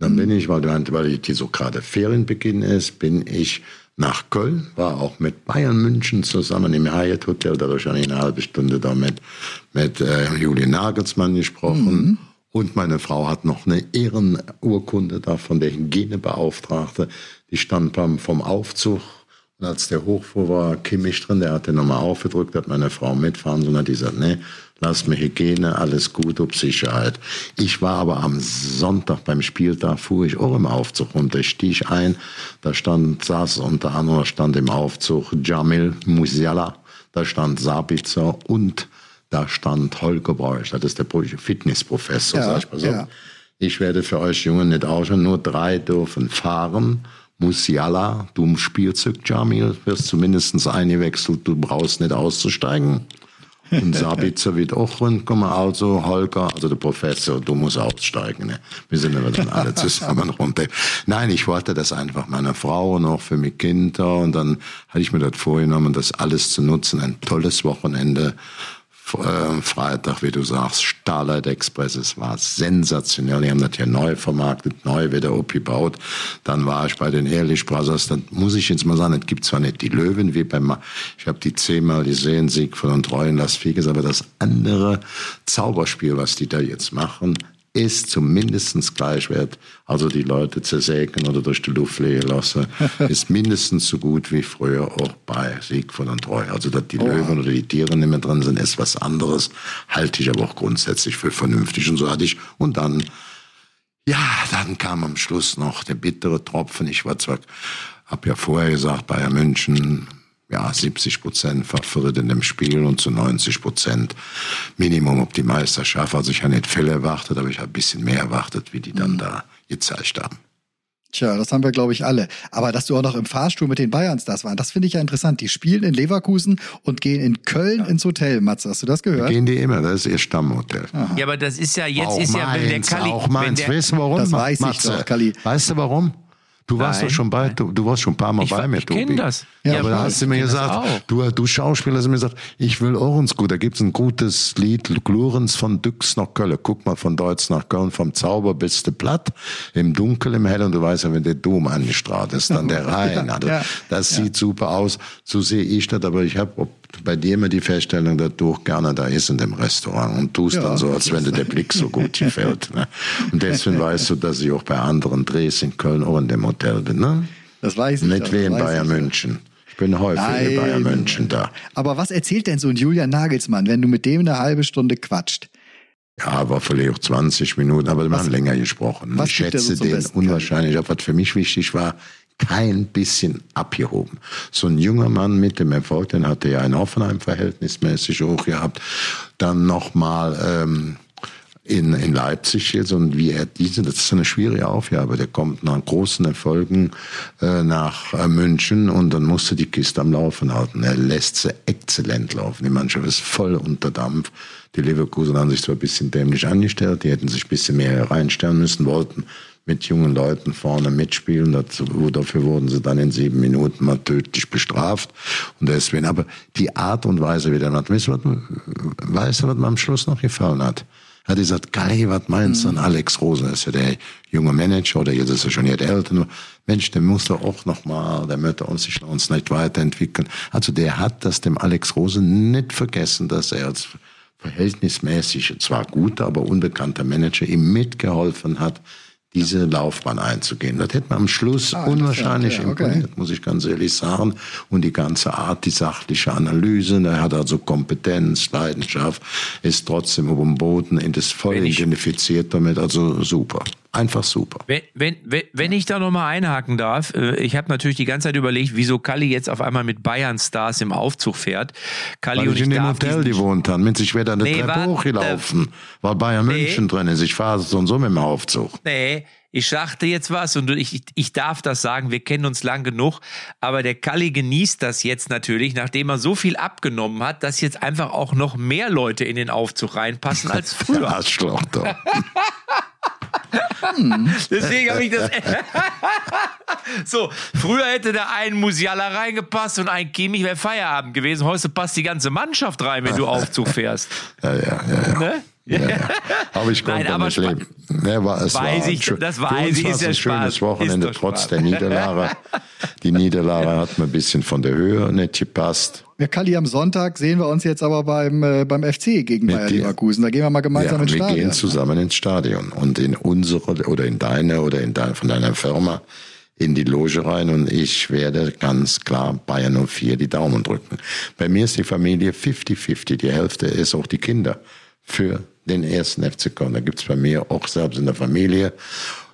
Dann bin ich, weil, weil die so gerade Ferienbeginn ist, bin ich nach Köln, war auch mit Bayern München zusammen im Hyatt Hotel, da habe ich eine halbe Stunde da mit, mit äh, Julian Nagelsmann gesprochen. Und meine Frau hat noch eine Ehrenurkunde da von der Hygienebeauftragte. Die stand beim, vom Aufzug. Und als der hochfuhr, war Kimmich drin, der hat den nochmal aufgedrückt, hat meine Frau mitfahren sollen, hat die gesagt, nee, lass mir Hygiene, alles gut, ob Sicherheit. Ich war aber am Sonntag beim Spieltag, fuhr ich auch im Aufzug runter, ich stieg ein, da stand, saß unter anderem, stand im Aufzug Jamil Musiala, da stand Sabitzer und da stand Holger Beusch, das ist der Fitnessprofessor, Ja, sag ich mal so. ja. Ich werde für euch Jungen nicht ausschauen, nur drei dürfen fahren. Musiala, du Spielzeug, Jamil, wirst zumindest eingewechselt, du brauchst nicht auszusteigen. Und Sabitzer wird auch rundkommen, also Holger, also der Professor, du musst aussteigen. Ne? Wir sind aber dann alle zusammen runter. Nein, ich wollte das einfach meiner Frau auch für meine Kinder. Und dann hatte ich mir das vorgenommen, das alles zu nutzen. Ein tolles Wochenende. Äh, Freitag, wie du sagst, Starlight Express, es war sensationell. Die haben das ja neu vermarktet, neu wieder aufgebaut. Dann war ich bei den Ehrlich Brothers. Dann muss ich jetzt mal sagen, es gibt zwar nicht die Löwen wie beim, ich habe die zehnmal gesehen, Siegfried und Treuen, Las Vegas, aber das andere Zauberspiel, was die da jetzt machen, ist zumindestens gleichwert. Also die Leute zersägen oder durch die Luft fliegen lassen, ist mindestens so gut wie früher auch bei Siegfried und Treu. Also dass die Löwen oder die Tiere nicht mehr drin sind, ist was anderes. Halte ich aber auch grundsätzlich für vernünftig und so hatte ich. Und dann ja, dann kam am Schluss noch der bittere Tropfen. Ich war zwar, hab ja vorher gesagt, Bayern München, ja, 70 Prozent Favorit in dem Spiel und zu 90 Prozent Minimum ob die Meisterschaft. Also ich habe nicht Fälle erwartet, aber ich habe ein bisschen mehr erwartet, wie die dann da gezeigt haben. Tja, das haben wir, glaube ich, alle. Aber dass du auch noch im Fahrstuhl mit den Bayerns das waren, das finde ich ja interessant. Die spielen in Leverkusen und gehen in Köln ins Hotel. Matze, hast du das gehört? Gehen die immer, das ist ihr Stammhotel. Ja, aber das ist ja, jetzt auch ist ja, wenn der Mainz, Kali, auch wenn Mainz. der, weißt du warum? Das weiß ich Matze? doch, Kalli. Weißt du warum? Du warst Nein, doch schon bei, du, du warst schon ein paar Mal Ich bei mir, ich Tobi. kenn das. Ja, Ja, aber da ich hast du mir gesagt, du, du Schauspieler hast mir gesagt, ich will auch ins Gut. Da gibt's ein gutes Lied, Glurens von Düx nach Köln. Guck mal von Deutsch nach Köln, vom Zauber bis du platt, im Dunkel, im Hell. Und du weißt ja, wenn der Dom angestrahlt ist, dann der Rhein. Also, ja, das sieht super aus. So sehe ich das. Aber ich habe bei dir immer die Feststellung, dass du auch gerne da isst in dem Restaurant und tust Ja, dann so, als wenn dir der Blick so gut gefällt. Ne? Und deswegen weißt du, dass ich auch bei anderen Drehs in Köln auch in dem Hotel bin. Ne? Das weiß ich. Nicht das wie in Bayern. München. Ich bin häufig in Nein. Bayern München da. Aber was erzählt denn so ein Julian Nagelsmann, wenn du mit dem eine halbe Stunde quatscht? Ja, war vielleicht auch 20 Minuten, aber wir haben länger gesprochen. ich schätze den Besten, unwahrscheinlich. Aber was für mich wichtig war, kein bisschen abgehoben. So ein junger Mann mit dem Erfolg, den hatte ja in Hoffenheim verhältnismäßig hoch gehabt. Dann nochmal ähm, in, in Leipzig jetzt und wie er diese, das ist eine schwierige Aufgabe. Der kommt nach großen Erfolgen äh, nach äh, München und dann musste die Kiste am Laufen halten. Er lässt sie exzellent laufen. Die Mannschaft ist voll unter Dampf. Die Leverkusen haben sich zwar ein bisschen dämlich angestellt, die hätten sich ein bisschen mehr reinstellen müssen, wollten mit jungen Leuten vorne mitspielen. Dazu, dafür wurden sie dann in sieben Minuten mal tödlich bestraft. Und deswegen, aber die Art und Weise, wie der hat, weißt du, was, mir am Schluss noch gefallen hat? Hat er gesagt, Kai, was meinst du an Alex Rosen? Das ist ja der junge Manager, oder jetzt ist er schon jetzt älter. Mensch, der muss doch auch noch mal, der möchte uns sich uns nicht weiterentwickeln. Also der hat das dem Alex Rosen nicht vergessen, dass er als verhältnismäßig, zwar guter, aber unbekannter Manager ihm mitgeholfen hat, diese Laufbahn einzugehen. Das hätte man am Schluss Ah, unwahrscheinlich ja, okay. imponiert, muss ich ganz ehrlich sagen. Und die ganze Art, die sachliche Analyse, er hat also Kompetenz, Leidenschaft, ist trotzdem auf dem Boden, in das voll Wenn ich- identifiziert damit, also super. Einfach super. Wenn, wenn, wenn, wenn ich da nochmal einhaken darf, äh, ich habe natürlich die ganze Zeit überlegt, wieso Kalli jetzt auf einmal mit Bayern Stars im Aufzug fährt. Kalli Weil und ich in dem Hotel gewohnt habe. Mensch, ich wäre da eine Nee, Treppe warte, hochgelaufen, weil Bayern nee. München drin ist. Ich fahre so und so mit dem Aufzug. Nee, ich sagte jetzt was und ich, ich, ich darf das sagen, wir kennen uns lang genug, aber der Kalli genießt das jetzt natürlich, nachdem er so viel abgenommen hat, dass jetzt einfach auch noch mehr Leute in den Aufzug reinpassen als früher. Arschloch doch. Deswegen habe ich das. so, früher hätte da ein Musiala reingepasst und ein Kimmich wäre Feierabend gewesen. Heute passt die ganze Mannschaft rein, wenn du Aufzug fährst. Ja, ja, ja, ja. Ne? Ja, ja. Aber ich konnte Nein, aber nicht leben. Ne, war, es Weiß war ein ich, das weiß ich, war ist ja ein Spaß. schönes Wochenende, Ist doch trotz Spaß. der Niederlage. Die Niederlage hat mir ein bisschen von der Höhe nicht gepasst. Ja, Kalli, am Sonntag sehen wir uns jetzt aber beim, äh, beim FC gegen Mit Bayer. Leverkusen. Da gehen wir mal gemeinsam Ja, ins wir Stadion. gehen zusammen ins Stadion und in unsere oder in deine oder in deine, von deiner Firma in die Loge rein und ich werde ganz klar Bayern 04 die Daumen drücken. Bei mir ist die Familie 50-50. Die Hälfte ist auch die Kinder für den ersten FC Köln. Da gibt's bei mir auch selbst in der Familie,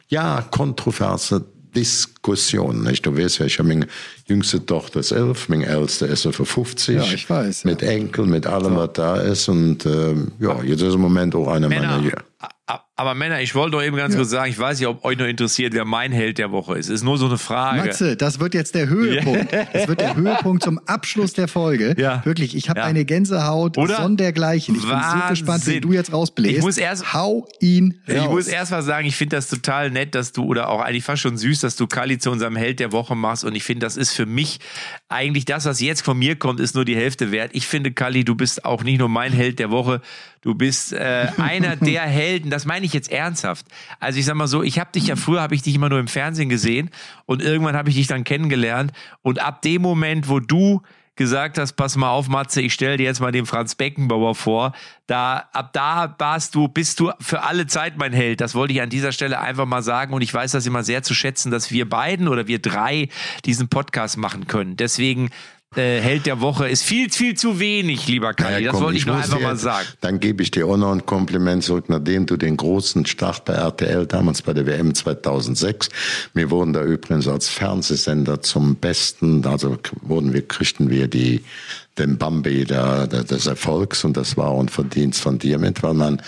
ja, kontroverse Diskussionen. Nicht? Du weißt ja, ich habe meine jüngste Tochter ist elf, meine älteste ist etwa 50. Ja, ich weiß, ja. Mit Enkel, mit allem, was da ist. Und ähm, ja, jetzt ist im Moment auch einer Männer, meiner... a- aber Männer, ich wollte doch eben ganz kurz sagen, ich weiß nicht, ob euch noch interessiert, wer mein Held der Woche ist. Ist nur so eine Frage. Matze, das wird jetzt der Höhepunkt. Das wird der Höhepunkt zum Abschluss der Folge. Ja. Wirklich, ich habe Ja. eine Gänsehaut Oder? sondergleichen. Ich bin so Wahnsinn. gespannt, wie du jetzt rausbläst. Ich muss erst- Hau ihn raus. Ich muss erst mal sagen, ich finde das total nett, dass du, oder auch eigentlich fast schon süß, dass du Kali zu unserem Held der Woche machst. Und ich finde, das ist für mich eigentlich das, was jetzt von mir kommt, ist nur die Hälfte wert. Ich finde, Kali, du bist auch nicht nur mein Held der Woche, du bist äh, einer der Helden. Das meine ich jetzt ernsthaft. Also ich sag mal so, ich habe dich ja früher, habe ich dich immer nur im Fernsehen gesehen und irgendwann habe ich dich dann kennengelernt. Und ab dem Moment, wo du gesagt hast, pass mal auf, Matze, ich stelle dir jetzt mal den Franz Beckenbauer vor. Da, ab da warst du, bist du für alle Zeit mein Held. Das wollte ich an dieser Stelle einfach mal sagen. Und ich weiß das immer sehr zu schätzen, dass wir beiden oder wir drei diesen Podcast machen können. Deswegen, äh, Held der Woche ist viel, viel zu wenig, lieber Kai. Ja, das wollte ich, nur muss einfach dir mal sagen. Dann gebe ich dir auch noch ein Kompliment zurück, nachdem du den großen Start bei RTL damals bei der WM 2006, wir wurden da übrigens als Fernsehsender zum Besten, also wurden wir, kriegten wir die dem Bambi der, der, des Erfolgs und das war ein Verdienst von dir mit, weil man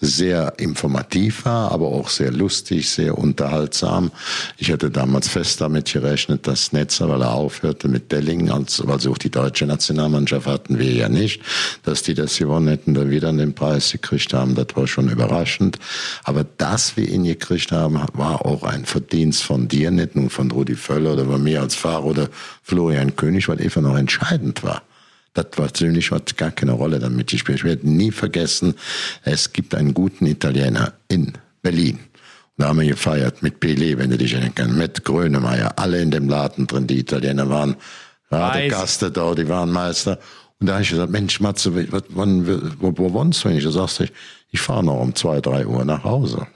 sehr informativ war, aber auch sehr lustig, sehr unterhaltsam. Ich hatte damals fest damit gerechnet, dass Netzer, weil er aufhörte mit Delling, als, weil sie auch die deutsche Nationalmannschaft hatten wir ja nicht, dass die das gewonnen hätten, da wieder den Preis gekriegt haben. Das war schon überraschend. Aber dass wir ihn gekriegt haben, war auch ein Verdienst von dir, nicht nur von Rudi Völler oder von mir als Fahrer oder Florian König, weil einfach noch entscheidend war. Das war ziemlich hat gar keine Rolle damit gespielt. Ich werde nie vergessen, es gibt einen guten Italiener in Berlin. Da haben wir gefeiert mit Pelé, wenn du dich erinnern kannst, mit Grönemeyer, alle in dem Laden drin, die Italiener waren gerade Gaste da, die waren Meister. Und da habe ich gesagt, Mensch, Matze, wann, wo, wo wohnst du? Und ich sagte, ich, ich fahre noch um zwei, drei Uhr nach Hause.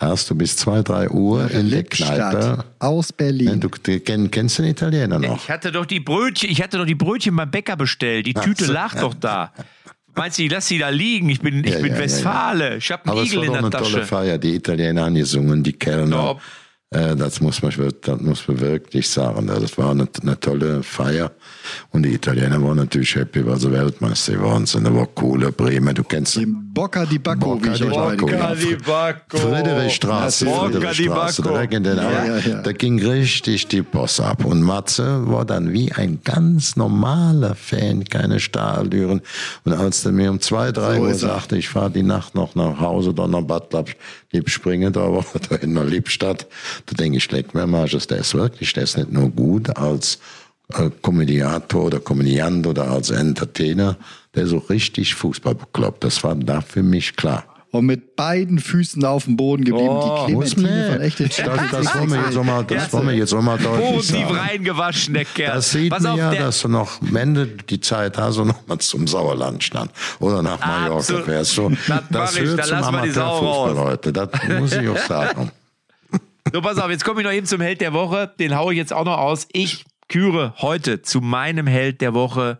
Hast du bis zwei, drei Uhr in der Kneipe. Aus Berlin. Du, du kenn, kennst den Italiener noch? Ich hatte doch die Brötchen, ich hatte doch die Brötchen beim Bäcker bestellt. Die Tüte so. lag doch da. Meinst du, ich lass sie da liegen? Ich bin, ich Ja, bin ja, ja, Westfale. Ich hab einen Aber es Igel war in der eine tolle Tasche. Feier. Die Italiener haben gesungen, die Kellner. Ja. Äh, das muss man, das muss man wirklich sagen. Das war eine, eine tolle Feier. Und die Italiener waren natürlich happy, weil sie Weltmeister geworden sind. Da war coole Bremen, du kennst sie. Dem Bocca di Bacco, Bocca wie ich di Bacco, ja. di Bacco. Friedrichstraße, Bocca di Friedrichstraße, Bacco. direkt in den Ja, ja, ja. Da ging richtig die Post ab. Und Matze war dann wie ein ganz normaler Fan, keine Stahltüren. Und als der mir um zwei, drei So Uhr er. sagte, ich fahre die Nacht noch nach Hause, dann nach Bad Lapp, Liebspringen, da war da in der Liebstadt, da denke ich, leck mir mal, der ist wirklich, der ist nicht nur gut als äh, Komödiator oder Komödiant oder als Entertainer, der auch richtig Fußball bekloppt. Das war da für mich klar. Und mit beiden Füßen auf dem Boden geblieben. die Muss Clementine man. von echte Das, das wollen wir jetzt auch mal, das wollen wir jetzt auch mal deutlich Positiv sagen. reingewaschen, der Kerl. Das sieht Pass man auf, ja, dass du noch, wenn du die Zeit hast, und noch mal zum Sauerland stand. Oder nach Mallorca Absolut. fährst. So, Das das ich, hört zum die. Amateurfußball heute. Das muss ich auch sagen. So, pass auf, jetzt komme ich noch eben zum Held der Woche. Den haue ich jetzt auch noch aus. Ich küre heute zu meinem Held der Woche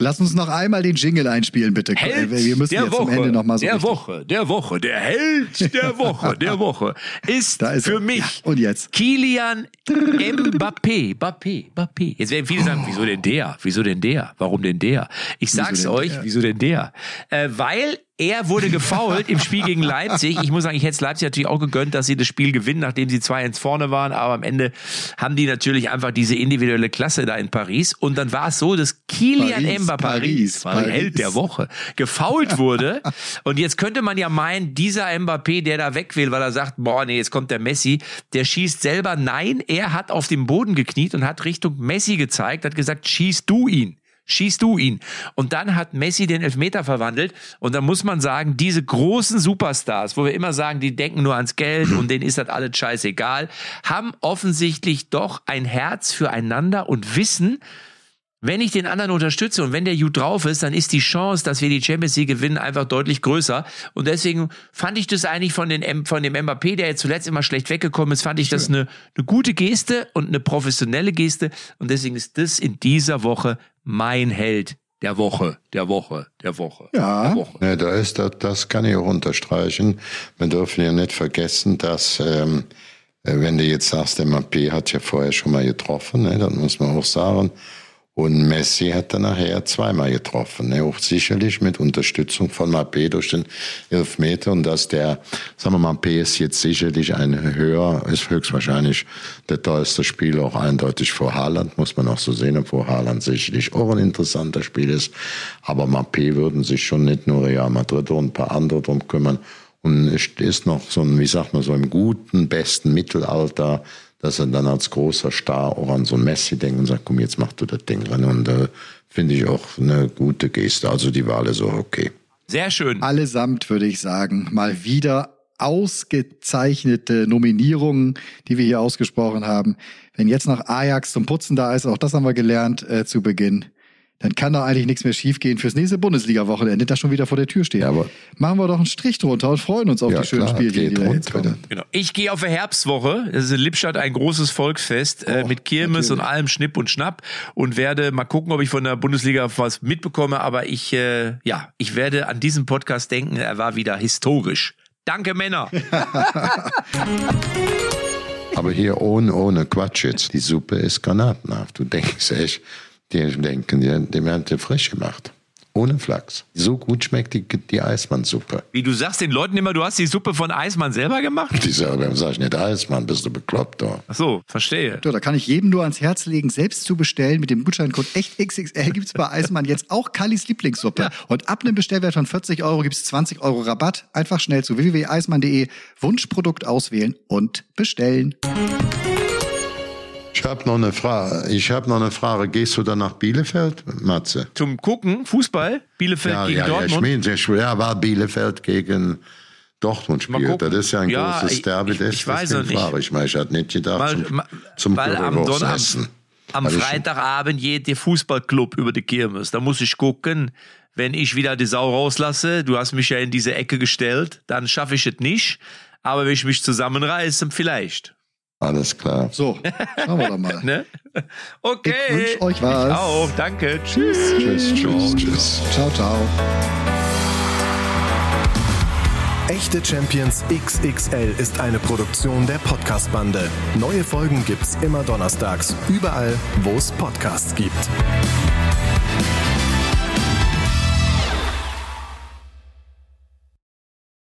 Lass uns noch einmal den Jingle einspielen, bitte. Held Wir müssen der jetzt Woche, zum Ende noch mal so der richtig- Woche, der Woche, der Held der Woche, der Woche ist, Da ist für er. mich Ja, und jetzt? Kilian Mbappé, Mbappé, Mbappé. Jetzt werden viele sagen, wieso denn der? Wieso denn der? Warum denn der? Ich sag's denn euch, der? wieso denn der? Äh, weil er wurde gefoult im Spiel gegen Leipzig. Ich muss sagen, ich hätte es Leipzig natürlich auch gegönnt, dass sie das Spiel gewinnen, nachdem sie 2-1 vorne waren. Aber am Ende haben die natürlich einfach diese individuelle Klasse da in Paris. Und dann war es so, dass Kilian Paris, Mbappé, Paris, war der. Held der Woche, gefault wurde. Und jetzt könnte man ja meinen, dieser Mbappé, der da weg will, weil er sagt, boah, nee, jetzt kommt der Messi, der schießt selber. Nein, er hat auf dem Boden gekniet und hat Richtung Messi gezeigt, hat gesagt, schieß du ihn. Schieß du ihn. Und dann hat Messi den Elfmeter verwandelt. Und da muss man sagen, diese großen Superstars, wo wir immer sagen, die denken nur ans Geld und denen ist das alles scheißegal, haben offensichtlich doch ein Herz füreinander und wissen, wenn ich den anderen unterstütze und wenn der gut drauf ist, dann ist die Chance, dass wir die Champions League gewinnen, einfach deutlich größer. Und deswegen fand ich das eigentlich von, den, von dem Mbappé, der jetzt zuletzt immer schlecht weggekommen ist, fand ich das eine, eine gute Geste und eine professionelle Geste. Und deswegen ist das in dieser Woche mein Held der Woche, der Woche, der Woche. Ja. Der Woche. Ja, da ist das, das kann ich auch unterstreichen. Wir dürfen ja nicht vergessen, dass ähm, äh, wenn du jetzt sagst, der Mbappé hat ja vorher schon mal getroffen, ne, dann muss man auch sagen. Und Messi hat dann nachher zweimal getroffen, ne, auch sicherlich mit Unterstützung von Mbappé durch den Elfmeter und dass der, sagen wir mal, Mbappé ist jetzt sicherlich ein höher, ist höchstwahrscheinlich der teuerste Spieler auch eindeutig vor Haaland, muss man auch so sehen, obwohl Haaland sicherlich auch ein interessanter Spiel ist. Aber Mbappé würden sich schon nicht nur Real Madrid und ein paar andere drum kümmern. Und ist noch so ein, wie sagt man, so im guten, besten Mittelalter, dass er dann als großer Star auch an so ein Messi denkt und sagt, komm, jetzt mach du das Ding drin. Und äh, finde ich auch eine gute Geste. Also die Wahl ist auch okay. Sehr schön. Allesamt würde ich sagen, mal wieder ausgezeichnete Nominierungen, die wir hier ausgesprochen haben. Wenn jetzt noch Ajax zum Putzen da ist, auch das haben wir gelernt äh, zu Beginn, dann kann doch eigentlich nichts mehr schiefgehen fürs nächste Bundesliga-Wochenende, das schon wieder vor der Tür steht. Ja, aber- Machen wir doch einen Strich drunter und freuen uns auf Ja, die schönen Spiele, die wir jetzt. Genau. Ich gehe auf die Herbstwoche. Das ist in Lippstadt ein großes Volksfest äh, mit Kirmes und allem Schnipp und Schnapp und werde mal gucken, ob ich von der Bundesliga was mitbekomme. Aber ich, äh, ja, ich werde an diesen Podcast denken. Er war wieder historisch. Danke, Männer. Aber hier ohne, ohne Quatsch jetzt. Die Suppe ist granatenhaft. Du denkst echt, Die denken, die, die werden frisch gemacht. Ohne Flachs. So gut schmeckt die, die Eismann-Suppe. Wie du sagst den Leuten immer, du hast die Suppe von Eismann selber gemacht? Die sagen, sag ich nicht Eismann, bist du bekloppt da. Ach so, verstehe. So, da kann ich jedem nur ans Herz legen, selbst zu bestellen. Mit dem Gutscheincode EchtXXL gibt's bei Eismann jetzt auch Kallis Lieblingssuppe. Ja. Und ab einem Bestellwert von 40 Euro gibt's 20 Euro Rabatt. Einfach schnell zu www.eismann.de, Wunschprodukt auswählen und bestellen. Ich habe noch eine Frage. Ich habe noch eine Frage. Gehst du dann nach Bielefeld, Matze? Zum Gucken, Fußball, Bielefeld Ja, gegen ja, ja, ich Dortmund. meine, ich- ja, war Bielefeld gegen Dortmund spielt. Das ist ja ein Ja, großes Derby. ich- ich weiß noch nicht. Frage. Ich meine, ich hatte nicht gedacht, Mal- zum, zum weil am essen. Am ich- Freitagabend geht der Fußballclub über die Kirmes. Da muss ich gucken, wenn ich wieder die Sau rauslasse. Du hast mich ja in diese Ecke gestellt, dann schaffe ich es nicht. Aber wenn ich mich zusammenreiße, vielleicht. Alles klar. So, schauen wir doch mal. Ne? Okay. Ich wünsch euch was. Ich auch. Danke. Tschüss. Tschüss, tschüss, tschüss. Ciao, ciao. Echte Champions XXL ist eine Produktion der Podcast-Bande. Neue Folgen gibt's immer donnerstags, überall, wo es Podcasts gibt.